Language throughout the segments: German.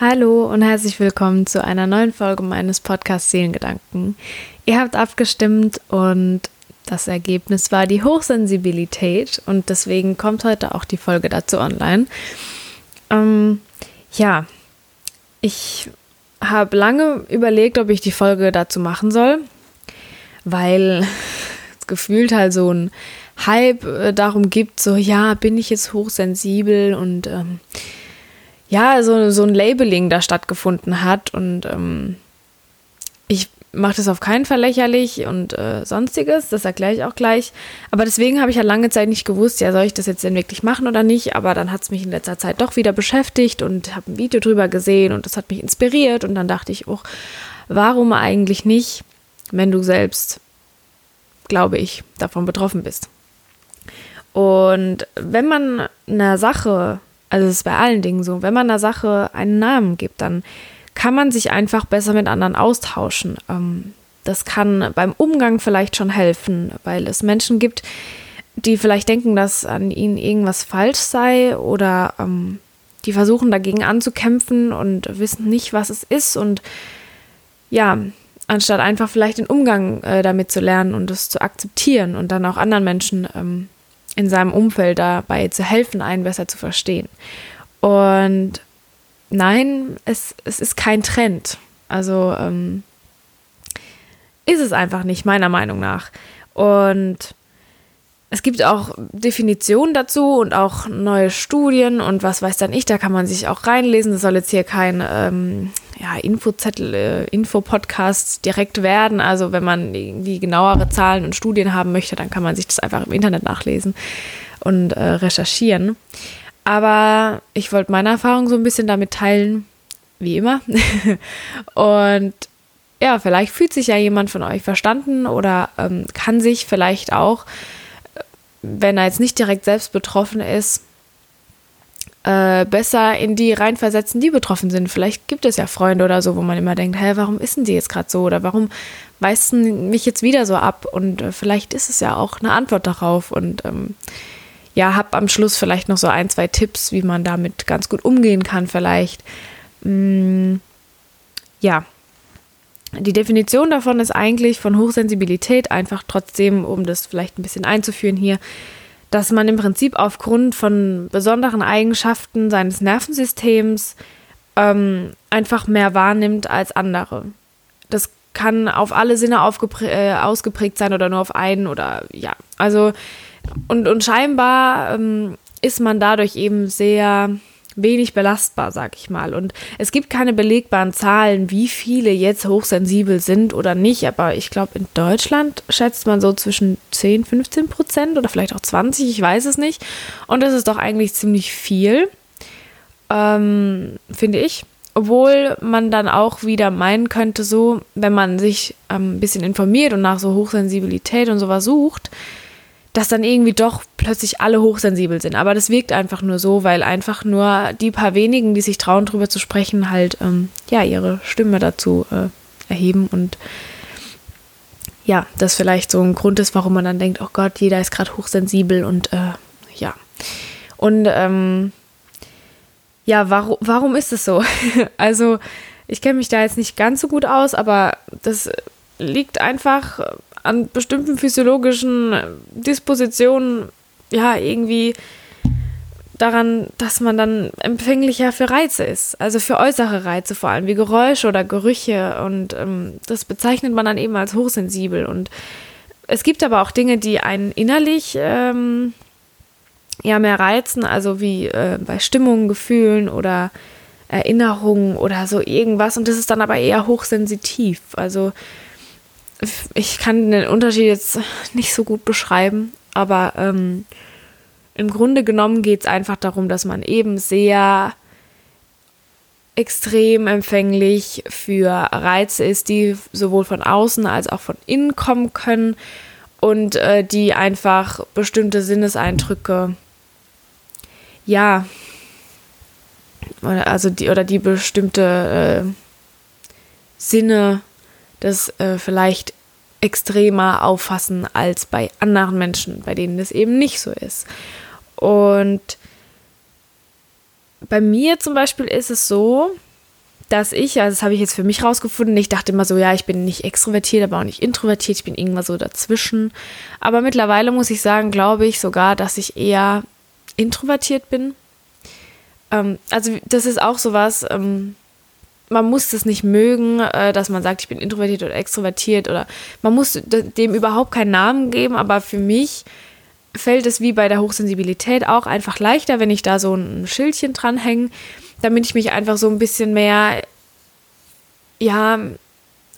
Hallo und herzlich willkommen zu einer neuen Folge meines Podcasts Seelengedanken. Ihr habt abgestimmt und das Ergebnis war die Hochsensibilität und deswegen kommt heute auch die Folge dazu online. Ähm, ja, ich habe lange überlegt, ob ich die Folge dazu machen soll, weil es gefühlt halt so ein Hype äh, darum gibt, so ja, bin ich jetzt hochsensibel und ähm, ja, so, so ein Labeling da stattgefunden hat und ähm, ich mache das auf keinen Fall lächerlich und äh, sonstiges, das erkläre ich auch gleich. Aber deswegen habe ich ja lange Zeit nicht gewusst, ja, soll ich das jetzt denn wirklich machen oder nicht? Aber dann hat es mich in letzter Zeit doch wieder beschäftigt und habe ein Video drüber gesehen und das hat mich inspiriert und dann dachte ich, oh, warum eigentlich nicht, wenn du selbst, glaube ich, davon betroffen bist? Und wenn man einer Sache, also es ist bei allen Dingen so, wenn man einer Sache einen Namen gibt, dann kann man sich einfach besser mit anderen austauschen. Ähm, das kann beim Umgang vielleicht schon helfen, weil es Menschen gibt, die vielleicht denken, dass an ihnen irgendwas falsch sei oder ähm, die versuchen dagegen anzukämpfen und wissen nicht, was es ist und ja, anstatt einfach vielleicht den Umgang äh, damit zu lernen und es zu akzeptieren und dann auch anderen Menschen ähm, in seinem Umfeld dabei zu helfen, einen besser zu verstehen. Und nein, es, es ist kein Trend. Also ähm, ist es einfach nicht, meiner Meinung nach. Und es gibt auch Definitionen dazu und auch neue Studien und was weiß dann ich, da kann man sich auch reinlesen. Das soll jetzt hier kein ähm, ja, Infozettel, äh, Infopodcast direkt werden. Also wenn man irgendwie genauere Zahlen und Studien haben möchte, dann kann man sich das einfach im Internet nachlesen und äh, recherchieren. Aber ich wollte meine Erfahrung so ein bisschen damit teilen, wie immer. und ja, vielleicht fühlt sich ja jemand von euch verstanden oder ähm, kann sich vielleicht auch, wenn er jetzt nicht direkt selbst betroffen ist, äh, besser in die reinversetzen, die betroffen sind. Vielleicht gibt es ja Freunde oder so, wo man immer denkt, hä, warum ist denn die jetzt gerade so? Oder warum weisen mich jetzt wieder so ab? Und äh, vielleicht ist es ja auch eine Antwort darauf. Und ähm, ja, habe am Schluss vielleicht noch so ein, zwei Tipps, wie man damit ganz gut umgehen kann, vielleicht. Mm, ja. Die Definition davon ist eigentlich von Hochsensibilität einfach trotzdem, um das vielleicht ein bisschen einzuführen hier, dass man im Prinzip aufgrund von besonderen Eigenschaften seines Nervensystems ähm, einfach mehr wahrnimmt als andere. Das kann auf alle Sinne äh, ausgeprägt sein oder nur auf einen oder ja. Also und, und scheinbar ähm, ist man dadurch eben sehr wenig belastbar, sag ich mal. Und es gibt keine belegbaren Zahlen, wie viele jetzt hochsensibel sind oder nicht. Aber ich glaube, in Deutschland schätzt man so zwischen 10, 15 Prozent oder vielleicht auch 20, ich weiß es nicht. Und das ist doch eigentlich ziemlich viel, ähm, finde ich. Obwohl man dann auch wieder meinen könnte, so, wenn man sich ähm, ein bisschen informiert und nach so Hochsensibilität und sowas sucht, dass dann irgendwie doch plötzlich alle hochsensibel sind. Aber das wirkt einfach nur so, weil einfach nur die paar wenigen, die sich trauen, darüber zu sprechen, halt ähm, ja ihre Stimme dazu äh, erheben und ja, das vielleicht so ein Grund ist, warum man dann denkt, oh Gott, jeder ist gerade hochsensibel und äh, ja. Und ähm, ja, warum, warum ist es so? also, ich kenne mich da jetzt nicht ganz so gut aus, aber das liegt einfach an bestimmten physiologischen Dispositionen ja irgendwie daran, dass man dann empfänglicher für Reize ist, also für äußere Reize vor allem, wie Geräusche oder Gerüche und ähm, das bezeichnet man dann eben als hochsensibel und es gibt aber auch Dinge, die einen innerlich ähm, ja mehr reizen, also wie äh, bei Stimmungen, Gefühlen oder Erinnerungen oder so irgendwas und das ist dann aber eher hochsensitiv, also ich kann den Unterschied jetzt nicht so gut beschreiben, aber ähm, im Grunde genommen geht es einfach darum, dass man eben sehr extrem empfänglich für Reize ist, die sowohl von außen als auch von innen kommen können und äh, die einfach bestimmte Sinneseindrücke, ja, also die oder die bestimmte äh, Sinne das äh, vielleicht extremer auffassen als bei anderen Menschen, bei denen das eben nicht so ist. Und bei mir zum Beispiel ist es so, dass ich, also das habe ich jetzt für mich rausgefunden, ich dachte immer so, ja, ich bin nicht extrovertiert, aber auch nicht introvertiert, ich bin irgendwas so dazwischen. Aber mittlerweile muss ich sagen, glaube ich sogar, dass ich eher introvertiert bin. Ähm, also das ist auch sowas, ähm, man muss das nicht mögen, äh, dass man sagt, ich bin introvertiert oder extrovertiert oder man muss dem überhaupt keinen Namen geben, aber für mich fällt es wie bei der Hochsensibilität auch einfach leichter, wenn ich da so ein Schildchen dranhänge, damit ich mich einfach so ein bisschen mehr, ja,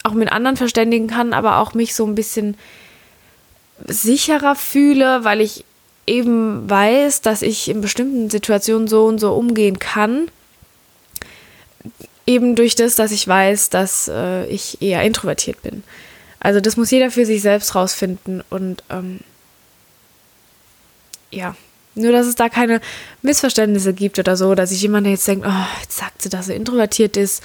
auch mit anderen verständigen kann, aber auch mich so ein bisschen sicherer fühle, weil ich eben weiß, dass ich in bestimmten Situationen so und so umgehen kann. Eben durch das, dass ich weiß, dass äh, ich eher introvertiert bin. Also das muss jeder für sich selbst rausfinden und ähm, ja, nur dass es da keine Missverständnisse gibt oder so, dass sich jemand jetzt denkt, oh, jetzt sagt sie, dass er introvertiert ist.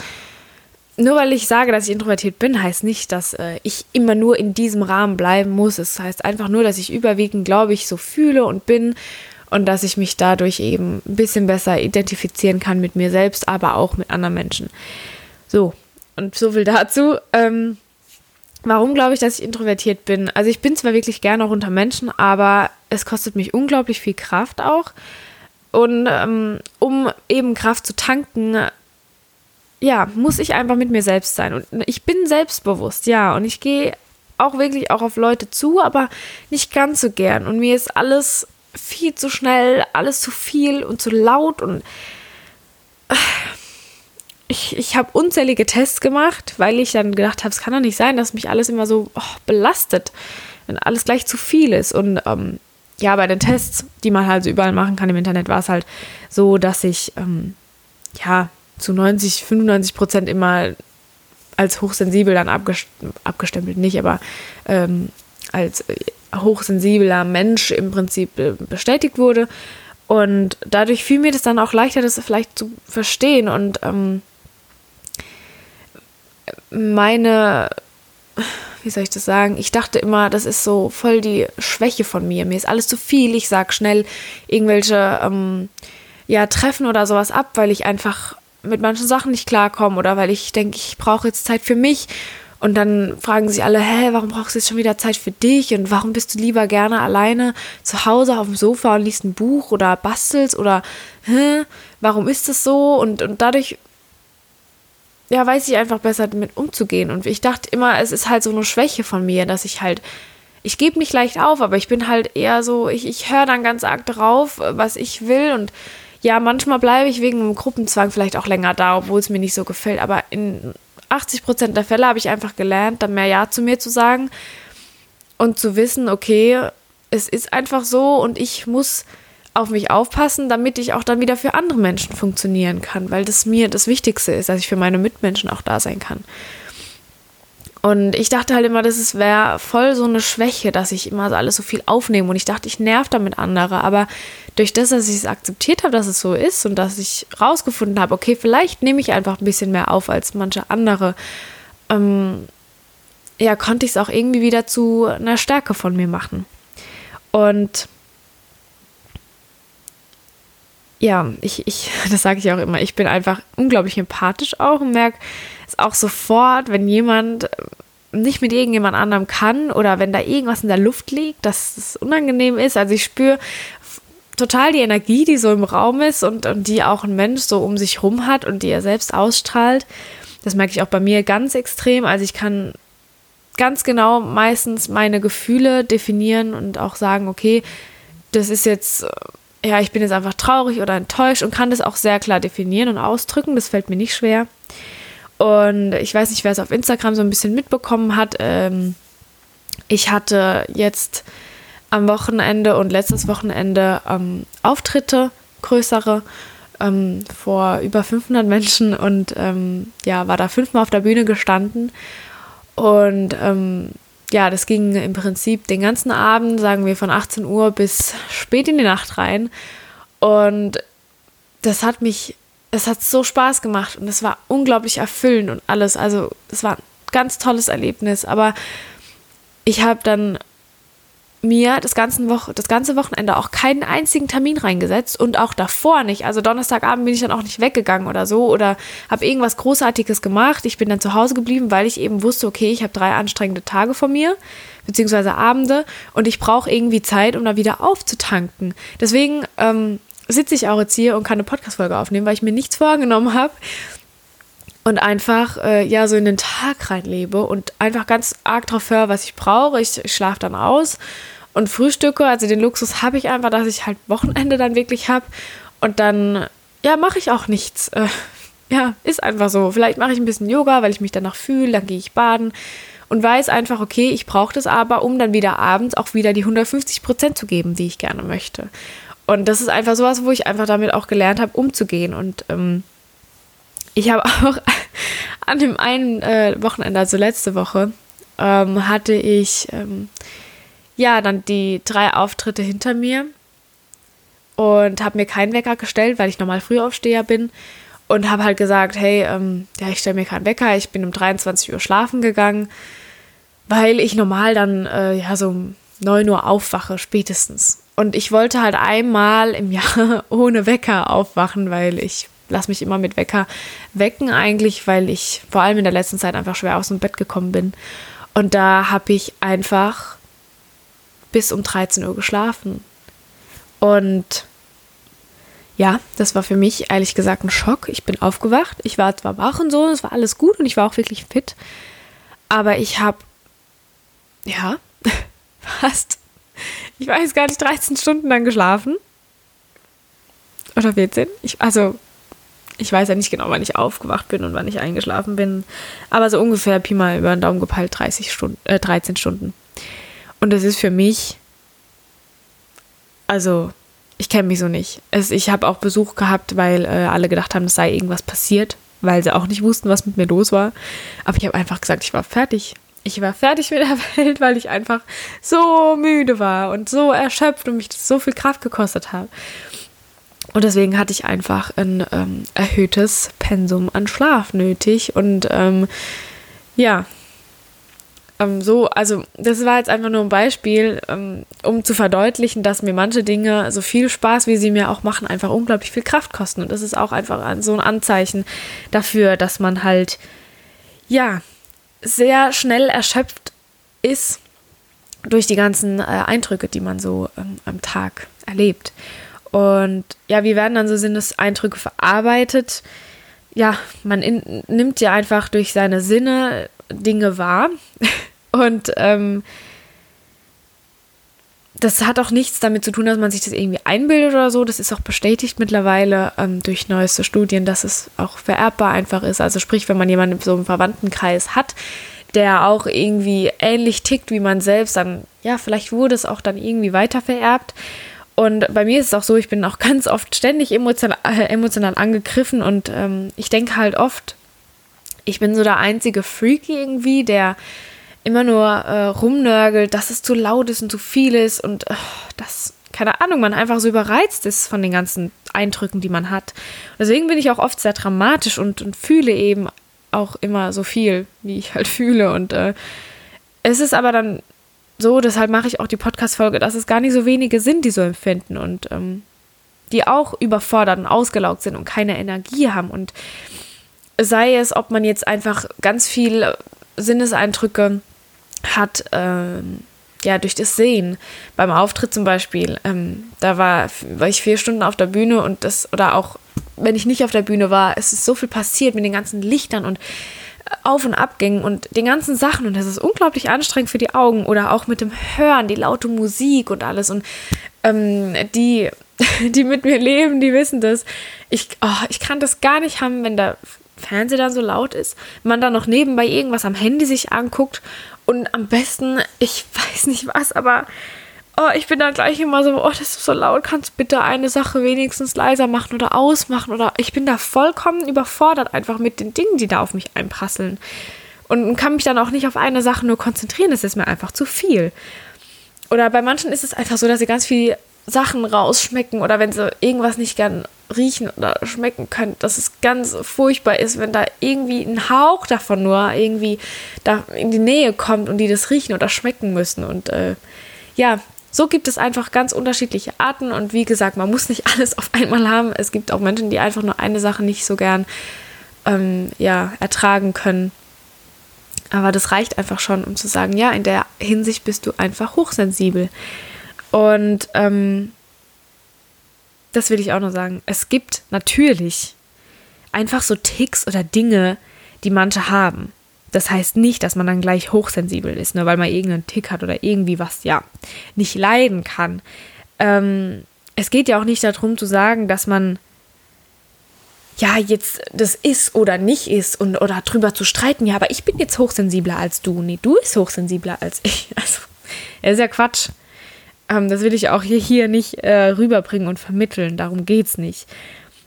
Nur weil ich sage, dass ich introvertiert bin, heißt nicht, dass äh, ich immer nur in diesem Rahmen bleiben muss. Es heißt einfach nur, dass ich überwiegend, glaube ich, so fühle und bin und dass ich mich dadurch eben ein bisschen besser identifizieren kann mit mir selbst, aber auch mit anderen Menschen. So, und so viel dazu. Ähm, warum glaube ich, dass ich introvertiert bin? Also ich bin zwar wirklich gerne auch unter Menschen, aber es kostet mich unglaublich viel Kraft auch. Und ähm, um eben Kraft zu tanken, ja, muss ich einfach mit mir selbst sein. Und ich bin selbstbewusst, ja. Und ich gehe auch wirklich auch auf Leute zu, aber nicht ganz so gern. Und mir ist alles viel zu schnell, alles zu viel und zu laut und ich, ich habe unzählige Tests gemacht, weil ich dann gedacht habe, es kann doch nicht sein, dass mich alles immer so oh, belastet, wenn alles gleich zu viel ist. Und ähm, ja, bei den Tests, die man halt so überall machen kann im Internet, war es halt so, dass ich ähm, ja zu 90, 95 Prozent immer als hochsensibel dann abgest abgestempelt, nicht, aber ähm, als äh, hochsensibler Mensch im Prinzip äh, bestätigt wurde. Und dadurch fiel mir das dann auch leichter, das vielleicht zu verstehen. Und ähm, meine wie soll ich das sagen? Ich dachte immer, das ist so voll die Schwäche von mir. Mir ist alles zu viel. Ich sag schnell irgendwelche ähm, ja, Treffen oder sowas ab, weil ich einfach mit manchen Sachen nicht klarkomme oder weil ich denke, ich brauche jetzt Zeit für mich. Und dann fragen sich alle, hä, warum brauchst du jetzt schon wieder Zeit für dich? Und warum bist du lieber gerne alleine zu Hause auf dem Sofa und liest ein Buch oder bastelst oder, hä, warum ist das so? Und, und dadurch ja, weiß ich einfach besser damit umzugehen. Und ich dachte immer, es ist halt so eine Schwäche von mir, dass ich halt, ich gebe mich leicht auf, aber ich bin halt eher so, ich, ich höre dann ganz arg drauf, was ich will. Und ja, manchmal bleibe ich wegen einem Gruppenzwang vielleicht auch länger da, obwohl es mir nicht so gefällt. Aber in 80 Prozent der Fälle habe ich einfach gelernt, dann mehr Ja zu mir zu sagen und zu wissen, okay, es ist einfach so und ich muss auf mich aufpassen, damit ich auch dann wieder für andere Menschen funktionieren kann, weil das mir das Wichtigste ist, dass ich für meine Mitmenschen auch da sein kann. Und ich dachte halt immer, das wäre voll so eine Schwäche, dass ich immer alles so viel aufnehme. Und ich dachte, ich nerv damit andere. Aber durch das, dass ich es akzeptiert habe, dass es so ist und dass ich rausgefunden habe, okay, vielleicht nehme ich einfach ein bisschen mehr auf als manche andere, ähm, ja, konnte ich es auch irgendwie wieder zu einer Stärke von mir machen. Und ja, ich, ich, das sage ich auch immer, ich bin einfach unglaublich empathisch auch und merke es auch sofort, wenn jemand nicht mit irgendjemand anderem kann oder wenn da irgendwas in der Luft liegt, dass es unangenehm ist. Also ich spüre total die Energie, die so im Raum ist und, und die auch ein Mensch so um sich rum hat und die er selbst ausstrahlt. Das merke ich auch bei mir ganz extrem. Also ich kann ganz genau meistens meine Gefühle definieren und auch sagen, okay, das ist jetzt ja, ich bin jetzt einfach traurig oder enttäuscht und kann das auch sehr klar definieren und ausdrücken. Das fällt mir nicht schwer. Und ich weiß nicht, wer es auf Instagram so ein bisschen mitbekommen hat. Ähm, ich hatte jetzt am Wochenende und letztes Wochenende ähm, Auftritte, größere, ähm, vor über 500 Menschen und ähm, ja, war da fünfmal auf der Bühne gestanden. Und ähm, ja, das ging im Prinzip den ganzen Abend, sagen wir von 18 Uhr bis spät in die Nacht rein. Und das hat mich, es hat so Spaß gemacht und es war unglaublich erfüllend und alles. Also es war ein ganz tolles Erlebnis. Aber ich habe dann mir das ganze, Woche, das ganze Wochenende auch keinen einzigen Termin reingesetzt und auch davor nicht. Also Donnerstagabend bin ich dann auch nicht weggegangen oder so oder habe irgendwas Großartiges gemacht. Ich bin dann zu Hause geblieben, weil ich eben wusste, okay, ich habe drei anstrengende Tage vor mir, beziehungsweise Abende und ich brauche irgendwie Zeit, um da wieder aufzutanken. Deswegen ähm, sitze ich auch jetzt hier und kann eine Podcast-Folge aufnehmen, weil ich mir nichts vorgenommen habe und einfach äh, ja so in den Tag reinlebe und einfach ganz arg drauf höre, was ich brauche. Ich, ich schlafe dann aus und frühstücke. Also den Luxus habe ich einfach, dass ich halt Wochenende dann wirklich habe. Und dann, ja, mache ich auch nichts. Äh, ja, ist einfach so. Vielleicht mache ich ein bisschen Yoga, weil ich mich danach fühle. Dann gehe ich baden und weiß einfach, okay, ich brauche das aber, um dann wieder abends auch wieder die 150 Prozent zu geben, die ich gerne möchte. Und das ist einfach sowas, wo ich einfach damit auch gelernt habe, umzugehen. Und ähm, ich habe auch an dem einen äh, Wochenende, also letzte Woche, ähm, hatte ich ähm, ja, dann die drei Auftritte hinter mir und habe mir keinen Wecker gestellt, weil ich normal Frühaufsteher bin und habe halt gesagt, hey, ähm, ja, ich stelle mir keinen Wecker, ich bin um 23 Uhr schlafen gegangen, weil ich normal dann äh, ja so um 9 Uhr aufwache spätestens. Und ich wollte halt einmal im Jahr ohne Wecker aufwachen, weil ich lasse mich immer mit Wecker wecken eigentlich, weil ich vor allem in der letzten Zeit einfach schwer aus dem Bett gekommen bin. Und da habe ich einfach bis um 13 Uhr geschlafen. Und ja, das war für mich ehrlich gesagt ein Schock. Ich bin aufgewacht, ich war zwar wach und so, es war alles gut und ich war auch wirklich fit, aber ich habe, ja, fast, ich weiß gar nicht, 13 Stunden dann geschlafen. Oder 14. Ich, also, ich weiß ja nicht genau, wann ich aufgewacht bin und wann ich eingeschlafen bin, aber so ungefähr Pi mal über den Daumen gepeilt 30 Stunden, äh, 13 Stunden. Und das ist für mich, also ich kenne mich so nicht. Es, ich habe auch Besuch gehabt, weil äh, alle gedacht haben, es sei irgendwas passiert, weil sie auch nicht wussten, was mit mir los war. Aber ich habe einfach gesagt, ich war fertig. Ich war fertig mit der Welt, weil ich einfach so müde war und so erschöpft und mich so viel Kraft gekostet hat. Und deswegen hatte ich einfach ein ähm, erhöhtes Pensum an Schlaf nötig. Und ähm, ja, ähm, so, also das war jetzt einfach nur ein Beispiel, ähm, um zu verdeutlichen, dass mir manche Dinge, so viel Spaß, wie sie mir auch machen, einfach unglaublich viel Kraft kosten. Und das ist auch einfach so ein Anzeichen dafür, dass man halt, ja, sehr schnell erschöpft ist durch die ganzen äh, Eindrücke, die man so ähm, am Tag erlebt. Und ja, wie werden dann so Sinneseindrücke verarbeitet? Ja, man in, nimmt ja einfach durch seine Sinne Dinge wahr. Und ähm, das hat auch nichts damit zu tun, dass man sich das irgendwie einbildet oder so. Das ist auch bestätigt mittlerweile ähm, durch neueste Studien, dass es auch vererbbar einfach ist. Also sprich, wenn man jemanden in so einem Verwandtenkreis hat, der auch irgendwie ähnlich tickt wie man selbst, dann ja, vielleicht wurde es auch dann irgendwie weiter vererbt. Und bei mir ist es auch so, ich bin auch ganz oft ständig emotional, äh, emotional angegriffen und ähm, ich denke halt oft, ich bin so der einzige Freak irgendwie, der immer nur äh, rumnörgelt, dass es zu laut ist und zu viel ist und äh, das, keine Ahnung, man einfach so überreizt ist von den ganzen Eindrücken, die man hat. Und deswegen bin ich auch oft sehr dramatisch und, und fühle eben auch immer so viel, wie ich halt fühle. Und äh, es ist aber dann so, deshalb mache ich auch die Podcast-Folge, dass es gar nicht so wenige sind, die so empfinden und ähm, die auch überfordert und ausgelaugt sind und keine Energie haben. Und sei es, ob man jetzt einfach ganz viel Sinneseindrücke hat, ähm, ja, durch das Sehen. Beim Auftritt zum Beispiel, ähm, da war, war ich vier Stunden auf der Bühne und das, oder auch wenn ich nicht auf der Bühne war, es ist so viel passiert mit den ganzen Lichtern und Auf- und Abgängen und den ganzen Sachen und das ist unglaublich anstrengend für die Augen oder auch mit dem Hören, die laute Musik und alles und ähm, die, die mit mir leben, die wissen das. Ich, oh, ich kann das gar nicht haben, wenn der Fernseher dann so laut ist, man dann noch nebenbei irgendwas am Handy sich anguckt und am besten, ich weiß nicht was, aber oh, ich bin dann gleich immer so, oh, das ist so laut, kannst bitte eine Sache wenigstens leiser machen oder ausmachen oder ich bin da vollkommen überfordert einfach mit den Dingen, die da auf mich einprasseln und kann mich dann auch nicht auf eine Sache nur konzentrieren, das ist mir einfach zu viel. Oder bei manchen ist es einfach so, dass sie ganz viel Sachen rausschmecken oder wenn sie irgendwas nicht gern riechen oder schmecken können, dass es ganz furchtbar ist, wenn da irgendwie ein Hauch davon nur irgendwie da in die Nähe kommt und die das riechen oder schmecken müssen. Und äh, ja, so gibt es einfach ganz unterschiedliche Arten und wie gesagt, man muss nicht alles auf einmal haben. Es gibt auch Menschen, die einfach nur eine Sache nicht so gern ähm, ja, ertragen können. Aber das reicht einfach schon, um zu sagen, ja, in der Hinsicht bist du einfach hochsensibel. Und ähm, das will ich auch noch sagen. Es gibt natürlich einfach so Ticks oder Dinge, die manche haben. Das heißt nicht, dass man dann gleich hochsensibel ist, nur weil man irgendeinen Tick hat oder irgendwie was, ja, nicht leiden kann. Ähm, es geht ja auch nicht darum zu sagen, dass man ja, jetzt das ist oder nicht ist und oder drüber zu streiten, ja, aber ich bin jetzt hochsensibler als du. Nee, du bist hochsensibler als ich. Also, das ist ja Quatsch. Ähm, das will ich auch hier, hier nicht äh, rüberbringen und vermitteln. Darum geht's nicht.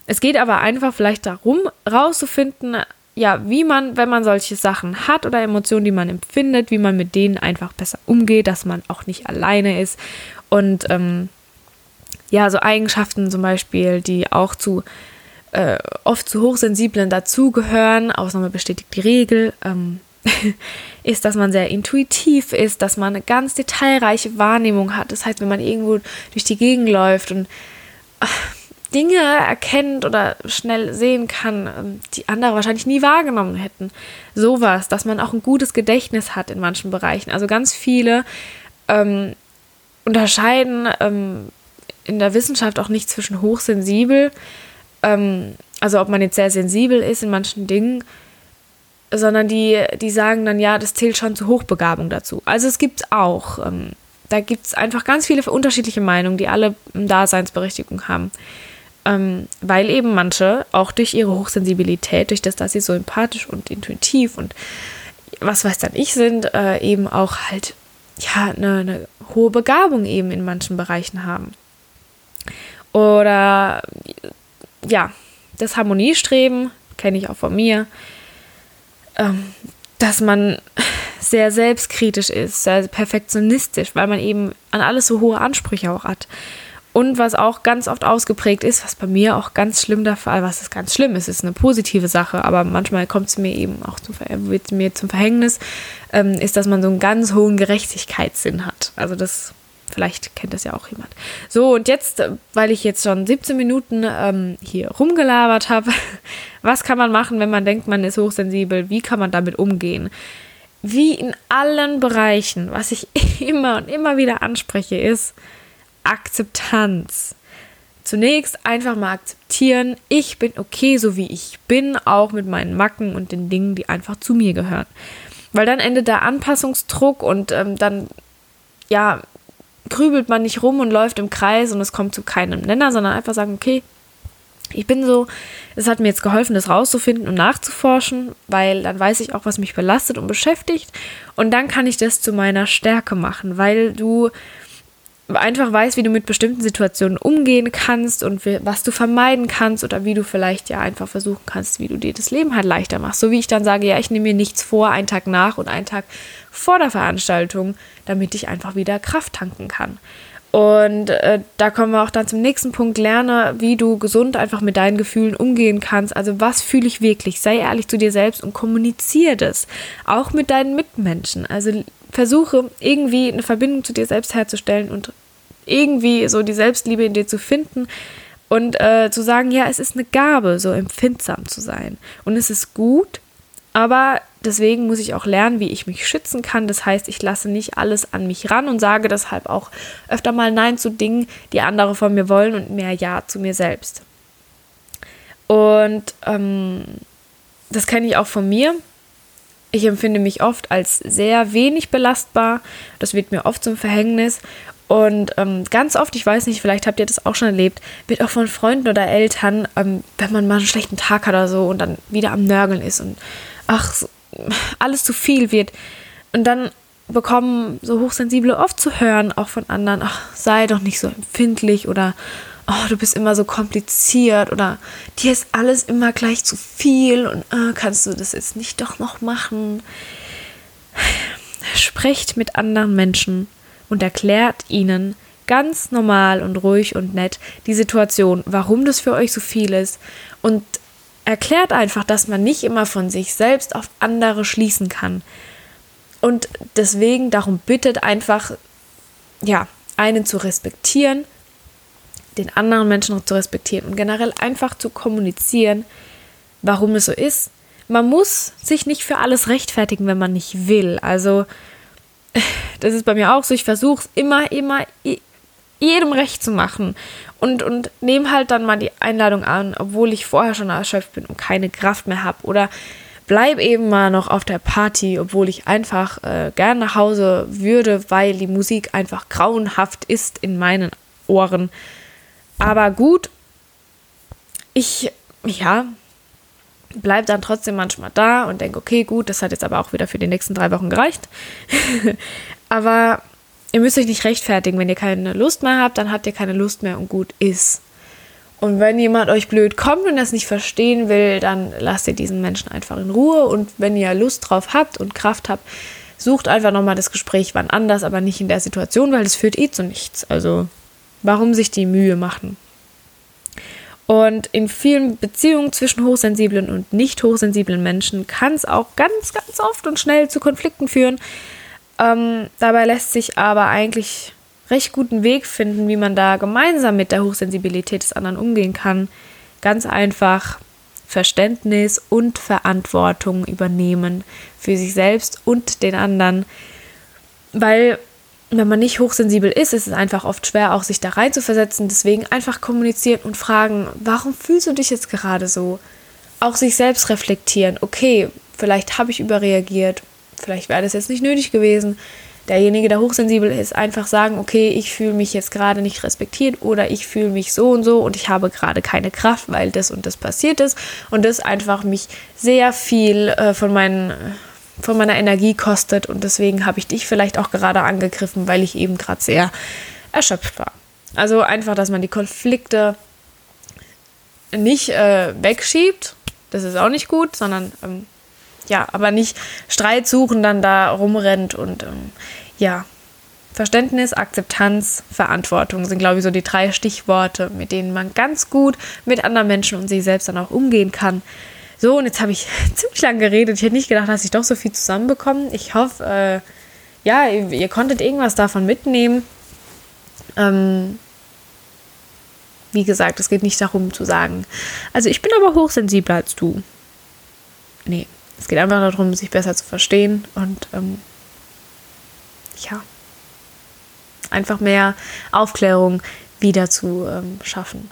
Es geht aber einfach vielleicht darum, rauszufinden, ja, wie man, wenn man solche Sachen hat oder Emotionen, die man empfindet, wie man mit denen einfach besser umgeht, dass man auch nicht alleine ist. Und ähm, ja, so Eigenschaften zum Beispiel, die auch zu äh, oft zu Hochsensiblen dazugehören, Ausnahme bestätigt die Regel, ähm, ist, dass man sehr intuitiv ist, dass man eine ganz detailreiche Wahrnehmung hat. Das heißt, wenn man irgendwo durch die Gegend läuft und äh, Dinge erkennt oder schnell sehen kann, ähm, die andere wahrscheinlich nie wahrgenommen hätten. Sowas, dass man auch ein gutes Gedächtnis hat in manchen Bereichen. Also ganz viele ähm, unterscheiden ähm, in der Wissenschaft auch nicht zwischen hochsensibel ähm, also ob man jetzt sehr sensibel ist in manchen Dingen, sondern die, die sagen dann, ja, das zählt schon zur Hochbegabung dazu. Also es gibt auch, ähm, da gibt es einfach ganz viele unterschiedliche Meinungen, die alle Daseinsberechtigung haben. Ähm, weil eben manche auch durch ihre Hochsensibilität, durch das, dass sie so empathisch und intuitiv und was weiß dann ich sind, äh, eben auch halt ja eine, eine hohe Begabung eben in manchen Bereichen haben. Oder ja, das Harmoniestreben, kenne ich auch von mir, dass man sehr selbstkritisch ist, sehr perfektionistisch, weil man eben an alles so hohe Ansprüche auch hat. Und was auch ganz oft ausgeprägt ist, was bei mir auch ganz schlimm der Fall, was ist ganz schlimm ist, ist eine positive Sache, aber manchmal kommt es mir eben auch zum, mir zum Verhängnis, ähm, ist, dass man so einen ganz hohen Gerechtigkeitssinn hat. Also das Vielleicht kennt das ja auch jemand. So, und jetzt, weil ich jetzt schon 17 Minuten ähm, hier rumgelabert habe, was kann man machen, wenn man denkt, man ist hochsensibel? Wie kann man damit umgehen? Wie in allen Bereichen, was ich immer und immer wieder anspreche, ist Akzeptanz. Zunächst einfach mal akzeptieren, ich bin okay, so wie ich bin, auch mit meinen Macken und den Dingen, die einfach zu mir gehören. Weil dann endet der Anpassungsdruck und ähm, dann ja, grübelt man nicht rum und läuft im Kreis und es kommt zu keinem Nenner, sondern einfach sagen, okay, ich bin so, es hat mir jetzt geholfen, das rauszufinden und nachzuforschen, weil dann weiß ich auch, was mich belastet und beschäftigt. Und dann kann ich das zu meiner Stärke machen, weil du einfach weißt, wie du mit bestimmten Situationen umgehen kannst und was du vermeiden kannst oder wie du vielleicht ja einfach versuchen kannst, wie du dir das Leben halt leichter machst. So wie ich dann sage, ja, ich nehme mir nichts vor, einen Tag nach und einen Tag vor der Veranstaltung, damit ich einfach wieder Kraft tanken kann. Und äh, da kommen wir auch dann zum nächsten Punkt. Lerne, wie du gesund einfach mit deinen Gefühlen umgehen kannst. Also was fühle ich wirklich? Sei ehrlich zu dir selbst und kommuniziere das. Auch mit deinen Mitmenschen. Also versuche irgendwie eine Verbindung zu dir selbst herzustellen und irgendwie so die Selbstliebe in dir zu finden und äh, zu sagen, ja, es ist eine Gabe, so empfindsam zu sein. Und es ist gut, aber deswegen muss ich auch lernen, wie ich mich schützen kann. Das heißt, ich lasse nicht alles an mich ran und sage deshalb auch öfter mal Nein zu Dingen, die andere von mir wollen und mehr Ja zu mir selbst. Und ähm, das kenne ich auch von mir. Ich empfinde mich oft als sehr wenig belastbar. Das wird mir oft zum Verhängnis. Und ähm, ganz oft, ich weiß nicht, vielleicht habt ihr das auch schon erlebt, wird auch von Freunden oder Eltern, ähm, wenn man mal einen schlechten Tag hat oder so und dann wieder am Nörgeln ist und ach, alles zu viel wird. Und dann bekommen so Hochsensible oft zu hören, auch von anderen, ach, sei doch nicht so empfindlich oder oh, du bist immer so kompliziert oder dir ist alles immer gleich zu viel und äh, kannst du das jetzt nicht doch noch machen. Sprecht mit anderen Menschen und erklärt ihnen ganz normal und ruhig und nett die Situation, warum das für euch so viel ist und erklärt einfach, dass man nicht immer von sich selbst auf andere schließen kann. Und deswegen darum bittet einfach, ja, einen zu respektieren, den anderen Menschen zu respektieren und generell einfach zu kommunizieren, warum es so ist. Man muss sich nicht für alles rechtfertigen, wenn man nicht will. Also, das ist bei mir auch so. Ich versuche es immer, immer, jedem recht zu machen. Und, und nehme halt dann mal die Einladung an, obwohl ich vorher schon erschöpft bin und keine Kraft mehr habe. Oder bleib eben mal noch auf der Party, obwohl ich einfach äh, gern nach Hause würde, weil die Musik einfach grauenhaft ist in meinen Ohren. Aber gut, ich, ja, bleib dann trotzdem manchmal da und denke, okay, gut, das hat jetzt aber auch wieder für die nächsten drei Wochen gereicht. aber ihr müsst euch nicht rechtfertigen. Wenn ihr keine Lust mehr habt, dann habt ihr keine Lust mehr und gut ist. Und wenn jemand euch blöd kommt und das nicht verstehen will, dann lasst ihr diesen Menschen einfach in Ruhe. Und wenn ihr Lust drauf habt und Kraft habt, sucht einfach nochmal das Gespräch wann anders, aber nicht in der Situation, weil es führt eh zu nichts. Also warum sich die Mühe machen? Und in vielen Beziehungen zwischen hochsensiblen und nicht hochsensiblen Menschen kann es auch ganz, ganz oft und schnell zu Konflikten führen. Ähm, dabei lässt sich aber eigentlich recht guten Weg finden, wie man da gemeinsam mit der Hochsensibilität des anderen umgehen kann. Ganz einfach Verständnis und Verantwortung übernehmen für sich selbst und den anderen. Weil wenn man nicht hochsensibel ist, ist es einfach oft schwer, auch sich da rein zu versetzen. Deswegen einfach kommunizieren und fragen, warum fühlst du dich jetzt gerade so? Auch sich selbst reflektieren. Okay, vielleicht habe ich überreagiert, vielleicht wäre das jetzt nicht nötig gewesen derjenige, der hochsensibel ist, einfach sagen, okay, ich fühle mich jetzt gerade nicht respektiert oder ich fühle mich so und so und ich habe gerade keine Kraft, weil das und das passiert ist und das einfach mich sehr viel äh, von, meinen, von meiner Energie kostet und deswegen habe ich dich vielleicht auch gerade angegriffen, weil ich eben gerade sehr erschöpft war. Also einfach, dass man die Konflikte nicht äh, wegschiebt, das ist auch nicht gut, sondern ähm, ja, aber nicht Streit suchen, dann da rumrennt und ähm, ja, Verständnis, Akzeptanz, Verantwortung sind, glaube ich, so die drei Stichworte, mit denen man ganz gut mit anderen Menschen und sich selbst dann auch umgehen kann. So, und jetzt habe ich ziemlich lange geredet. Ich hätte nicht gedacht, dass ich doch so viel zusammenbekomme. Ich hoffe, äh, ja, ihr, ihr, konntet irgendwas davon mitnehmen. Ähm, wie gesagt, es geht nicht darum zu sagen, also ich bin aber hochsensibler als du. Nee, es geht einfach darum, sich besser zu verstehen und ähm, ja, einfach mehr Aufklärung wieder zu ähm, schaffen.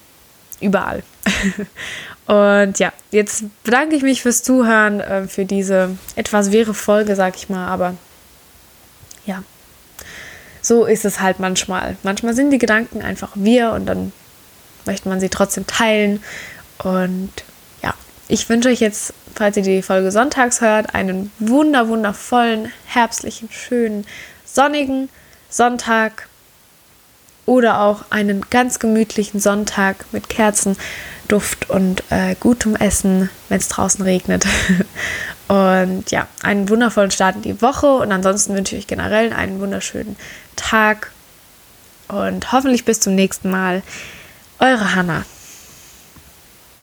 Überall. und ja, jetzt bedanke ich mich fürs Zuhören, äh, für diese etwas wehre Folge, sag ich mal, aber ja, so ist es halt manchmal. Manchmal sind die Gedanken einfach wir und dann möchte man sie trotzdem teilen. Und ja, ich wünsche euch jetzt falls ihr die Folge sonntags hört, einen wunder, wundervollen, herbstlichen, schönen, sonnigen Sonntag oder auch einen ganz gemütlichen Sonntag mit Kerzen, Duft und äh, gutem Essen, wenn es draußen regnet. und ja, einen wundervollen Start in die Woche und ansonsten wünsche ich euch generell einen wunderschönen Tag und hoffentlich bis zum nächsten Mal. Eure Hanna.